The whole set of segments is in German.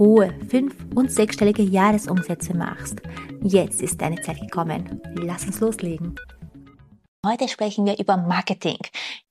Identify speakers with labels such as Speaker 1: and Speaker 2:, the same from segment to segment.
Speaker 1: hohe fünf- und sechsstellige Jahresumsätze machst. Jetzt ist deine Zeit gekommen. Lass uns loslegen. Heute sprechen wir über Marketing.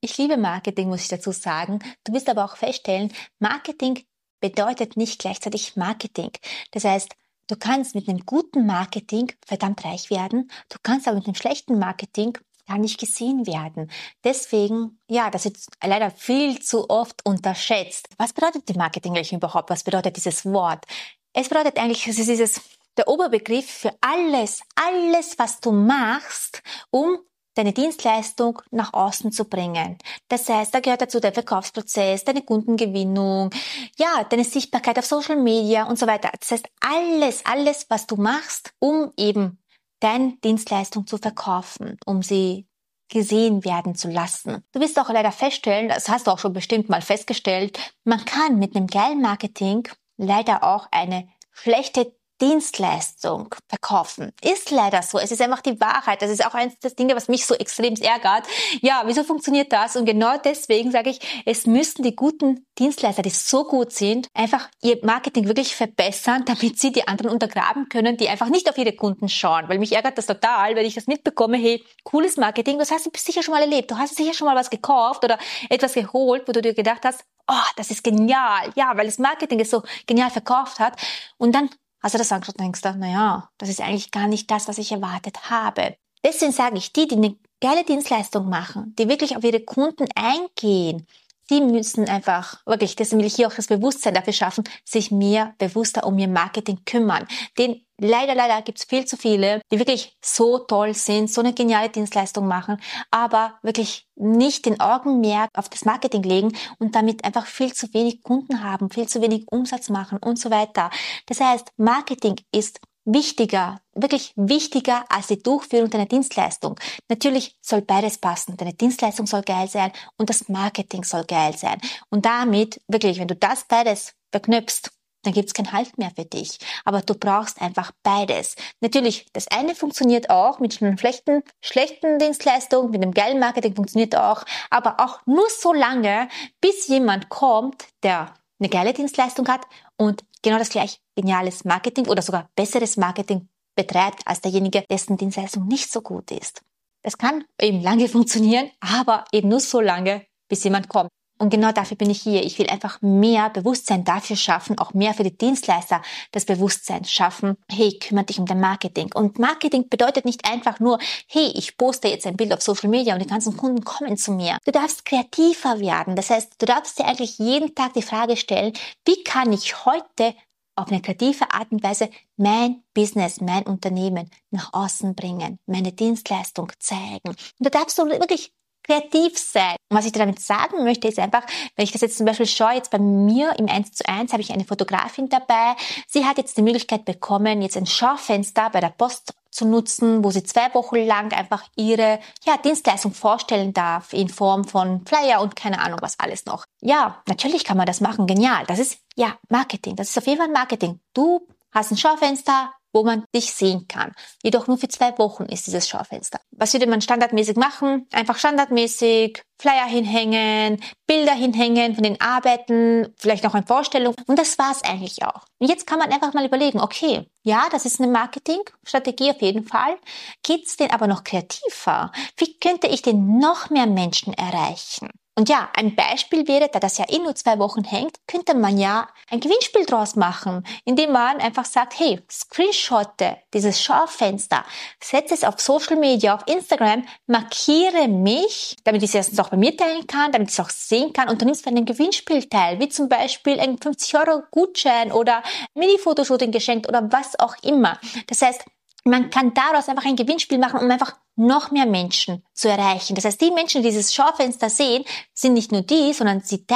Speaker 1: Ich liebe Marketing, muss ich dazu sagen. Du wirst aber auch feststellen, Marketing bedeutet nicht gleichzeitig Marketing. Das heißt, du kannst mit einem guten Marketing verdammt reich werden. Du kannst aber mit einem schlechten Marketing gar nicht gesehen werden. Deswegen, ja, das ist leider viel zu oft unterschätzt. Was bedeutet die Marketing eigentlich überhaupt? Was bedeutet dieses Wort? Es bedeutet eigentlich, es ist dieses, der Oberbegriff für alles, alles, was du machst, um deine Dienstleistung nach außen zu bringen. Das heißt, da gehört dazu der Verkaufsprozess, deine Kundengewinnung, ja, deine Sichtbarkeit auf Social Media und so weiter. Das heißt, alles, alles, was du machst, um eben deine Dienstleistung zu verkaufen, um sie gesehen werden zu lassen. Du wirst auch leider feststellen, das hast du auch schon bestimmt mal festgestellt, man kann mit einem geilen Marketing leider auch eine schlechte Dienstleistung verkaufen. Ist leider so. Es ist einfach die Wahrheit. Das ist auch eines der Dinge, was mich so extrem ärgert. Ja, wieso funktioniert das? Und genau deswegen sage ich, es müssten die guten Dienstleister, die so gut sind, einfach ihr Marketing wirklich verbessern, damit sie die anderen untergraben können, die einfach nicht auf ihre Kunden schauen. Weil mich ärgert das total, wenn ich das mitbekomme, hey, cooles Marketing, das hast du sicher schon mal erlebt. Du hast sicher schon mal was gekauft oder etwas geholt, wo du dir gedacht hast, oh, das ist genial. Ja, weil das Marketing es so genial verkauft hat. Und dann Hast du das angeschaut denkst du, naja, das ist eigentlich gar nicht das, was ich erwartet habe. Deswegen sage ich, die, die eine geile Dienstleistung machen, die wirklich auf ihre Kunden eingehen, die müssen einfach, wirklich, deswegen will ich hier auch das Bewusstsein dafür schaffen, sich mehr bewusster um ihr Marketing kümmern. Denn leider, leider gibt es viel zu viele, die wirklich so toll sind, so eine geniale Dienstleistung machen, aber wirklich nicht den Augenmerk auf das Marketing legen und damit einfach viel zu wenig Kunden haben, viel zu wenig Umsatz machen und so weiter. Das heißt, Marketing ist wichtiger, wirklich wichtiger als die Durchführung deiner Dienstleistung. Natürlich soll beides passen. Deine Dienstleistung soll geil sein und das Marketing soll geil sein. Und damit, wirklich, wenn du das beides verknüpfst, dann gibt's keinen Halt mehr für dich. Aber du brauchst einfach beides. Natürlich, das eine funktioniert auch mit einer schlechten, schlechten Dienstleistung, mit einem geilen Marketing funktioniert auch, aber auch nur so lange, bis jemand kommt, der eine geile Dienstleistung hat und genau das gleich geniales Marketing oder sogar besseres Marketing betreibt als derjenige, dessen Dienstleistung nicht so gut ist. Das kann eben lange funktionieren, aber eben nur so lange, bis jemand kommt. Und genau dafür bin ich hier. Ich will einfach mehr Bewusstsein dafür schaffen, auch mehr für die Dienstleister das Bewusstsein schaffen. Hey, kümmere dich um dein Marketing. Und Marketing bedeutet nicht einfach nur, hey, ich poste jetzt ein Bild auf Social Media und die ganzen Kunden kommen zu mir. Du darfst kreativer werden. Das heißt, du darfst dir eigentlich jeden Tag die Frage stellen, wie kann ich heute auf eine kreative Art und Weise mein Business, mein Unternehmen nach außen bringen, meine Dienstleistung zeigen. Und da darfst du wirklich kreativ sein. Und was ich damit sagen möchte, ist einfach, wenn ich das jetzt zum Beispiel schaue, jetzt bei mir im 1 zu 1 habe ich eine Fotografin dabei. Sie hat jetzt die Möglichkeit bekommen, jetzt ein Schaufenster bei der Post zu nutzen, wo sie zwei Wochen lang einfach ihre ja, Dienstleistung vorstellen darf in Form von Flyer und keine Ahnung was alles noch. Ja, natürlich kann man das machen, genial. Das ist ja Marketing. Das ist auf jeden Fall Marketing. Du hast ein Schaufenster, wo man dich sehen kann. Jedoch nur für zwei Wochen ist dieses Schaufenster. Was würde man standardmäßig machen? Einfach standardmäßig Flyer hinhängen, Bilder hinhängen von den Arbeiten, vielleicht noch eine Vorstellung. Und das war's eigentlich auch. Und jetzt kann man einfach mal überlegen, okay, ja, das ist eine Marketingstrategie auf jeden Fall. Geht's denn aber noch kreativer? Wie könnte ich denn noch mehr Menschen erreichen? Und ja, ein Beispiel wäre, da das ja eh nur zwei Wochen hängt, könnte man ja ein Gewinnspiel draus machen, indem man einfach sagt, hey, screenshotte dieses Schaufenster, setze es auf Social Media, auf Instagram, markiere mich, damit ich es erstens auch bei mir teilen kann, damit ich es auch sehen kann und du nimmst bei einem Gewinnspiel teil, wie zum Beispiel ein 50 Euro Gutschein oder Mini-Fotoshooting geschenkt oder was auch immer. Das heißt, man kann daraus einfach ein Gewinnspiel machen, um einfach noch mehr Menschen zu erreichen. Das heißt, die Menschen, die dieses Schaufenster sehen, sind nicht nur die, sondern sie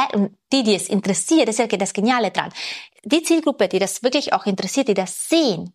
Speaker 1: die, die es interessiert, das ist ja das Geniale dran. Die Zielgruppe, die das wirklich auch interessiert, die das sehen,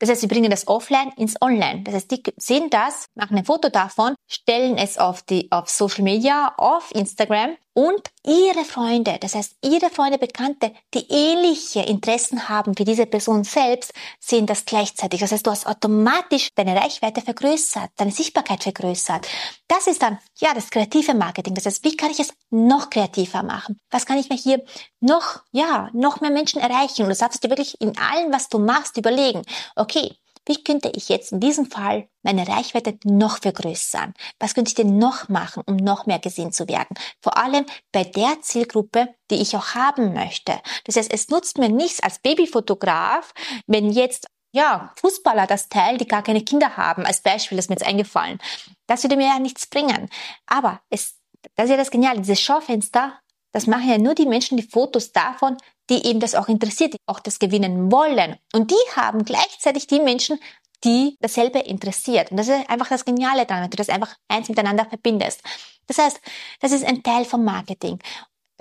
Speaker 1: Das heißt, sie bringen das offline ins Online. Das heißt, die sehen das, machen ein Foto davon, stellen es auf die, auf Social Media, auf Instagram und ihre Freunde, das heißt ihre Freunde, Bekannte, die ähnliche Interessen haben wie diese Person selbst, sehen das gleichzeitig. Das heißt, du hast automatisch deine Reichweite vergrößert, deine Sichtbarkeit vergrößert. Das ist dann, ja, das kreative Marketing. Das heißt, wie kann ich es noch kreativer machen? Was kann ich mir hier noch, ja, noch mehr Menschen erreichen? Und du darfst dir wirklich in allem, was du machst, überlegen, okay, wie könnte ich jetzt in diesem Fall meine Reichweite noch vergrößern? Was könnte ich denn noch machen, um noch mehr gesehen zu werden? Vor allem bei der Zielgruppe, die ich auch haben möchte. Das heißt, es nutzt mir nichts als Babyfotograf, wenn jetzt ja, Fußballer das Teil, die gar keine Kinder haben, als Beispiel ist mir jetzt eingefallen. Das würde mir ja nichts bringen. Aber es, das ist ja das Geniale, dieses Schaufenster, das machen ja nur die Menschen, die Fotos davon, die eben das auch interessiert, die auch das gewinnen wollen. Und die haben gleichzeitig die Menschen, die dasselbe interessiert. Und das ist einfach das Geniale daran, wenn du das einfach eins miteinander verbindest. Das heißt, das ist ein Teil vom Marketing.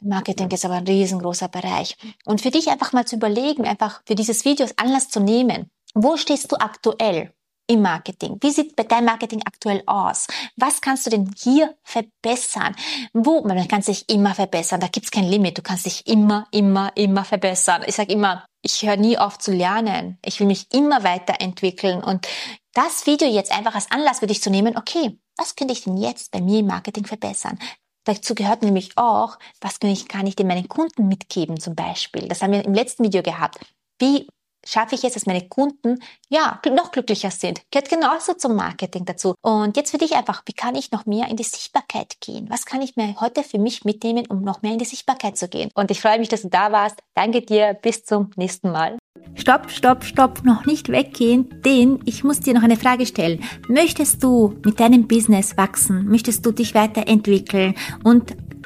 Speaker 1: Marketing ist aber ein riesengroßer Bereich. Und für dich einfach mal zu überlegen, einfach für dieses Video Anlass zu nehmen. Wo stehst du aktuell? Im Marketing? Wie sieht dein Marketing aktuell aus? Was kannst du denn hier verbessern? Wo? Man kann sich immer verbessern. Da gibt's kein Limit. Du kannst dich immer, immer, immer verbessern. Ich sage immer, ich höre nie auf zu lernen. Ich will mich immer weiterentwickeln. Und das Video jetzt einfach als Anlass für dich zu nehmen, okay, was könnte ich denn jetzt bei mir im Marketing verbessern? Dazu gehört nämlich auch, was kann ich, kann ich denn meinen Kunden mitgeben zum Beispiel? Das haben wir im letzten Video gehabt. Wie schaffe ich es, dass meine Kunden ja noch glücklicher sind. Gehört genauso zum Marketing dazu. Und jetzt für dich einfach, wie kann ich noch mehr in die Sichtbarkeit gehen? Was kann ich mir heute für mich mitnehmen, um noch mehr in die Sichtbarkeit zu gehen? Und ich freue mich, dass du da warst. Danke dir. Bis zum nächsten Mal.
Speaker 2: Stopp, stopp, stopp, noch nicht weggehen, denn ich muss dir noch eine Frage stellen. Möchtest du mit deinem Business wachsen? Möchtest du dich weiterentwickeln und